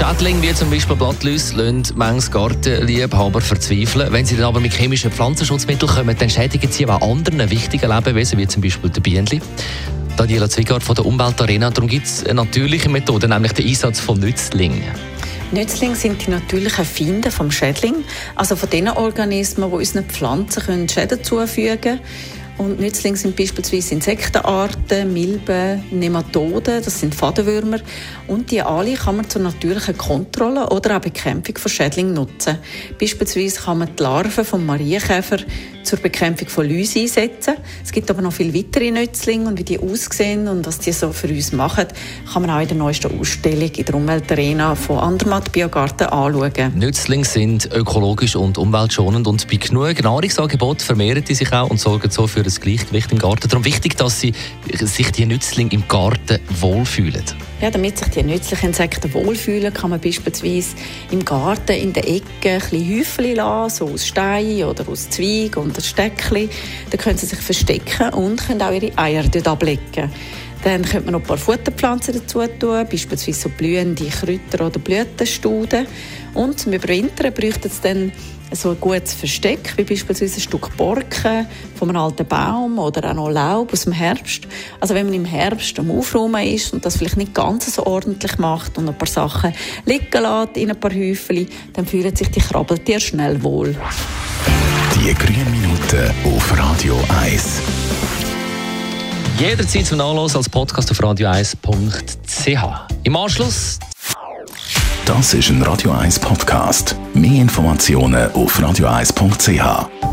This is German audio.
Schädlinge wie zum Beispiel Blattläuse lassen manches Gartenliebhaber verzweifeln. Wenn sie dann aber mit chemischen Pflanzenschutzmitteln kommen, dann schädigen sie auch anderen wichtigen Lebewesen, wie zum Beispiel die Bienen. Daniela Zwigart von der Umweltarena. Darum gibt es eine natürliche Methode, nämlich den Einsatz von Nützlingen. Nützlinge sind die natürlichen Feinde vom Schädling, also von den Organismen, die unseren Pflanzen Schäden zufügen können. Und Nützlinge sind beispielsweise Insektenarten, Milben, Nematoden, das sind Fadenwürmer. Und die alle kann man zur natürlichen Kontrolle oder auch Bekämpfung von Schädlingen nutzen. Beispielsweise kann man die Larven vom Marienkäfer zur Bekämpfung von Läuse einsetzen. Es gibt aber noch viele weitere Nützlinge und wie die aussehen und was die so für uns machen, kann man auch in der neuesten Ausstellung in der Umweltarena von Andermatt Biogarten anschauen. Nützlinge sind ökologisch und umweltschonend und bei genug Nahrungsangebot vermehren die sich auch und sorgen so für das Gleichgewicht im Garten. Darum wichtig, dass sie sich die Nützlinge im Garten wohlfühlen. Ja, damit sich die nützlichen Insekten wohlfühlen, kann man beispielsweise im Garten in der Ecke ein bisschen Häufchen lassen, so aus Stein oder aus Zweig und Steckchen. Da können sie sich verstecken und können auch ihre Eier dort ablegen. Dann könnte man noch ein paar Futterpflanzen dazu tun, beispielsweise so blühende Kräuter oder Blütenstuden. Und zum Überwintern bräuchte es dann so ein gutes Versteck, wie beispielsweise ein Stück Borken von einem alten Baum oder auch noch Laub aus dem Herbst. Also wenn man im Herbst am Aufräumen ist und das vielleicht nicht ganz so ordentlich macht und ein paar Sachen liegen lässt in ein paar Häufchen, dann fühlen sich die Krabbeltiere schnell wohl. Die grünen Minuten auf Radio 1. Jederzeit zum Nachlesen als Podcast auf radio1.ch. Im Anschluss das ist ein Radio 1 Podcast. Mehr Informationen auf radio1.ch.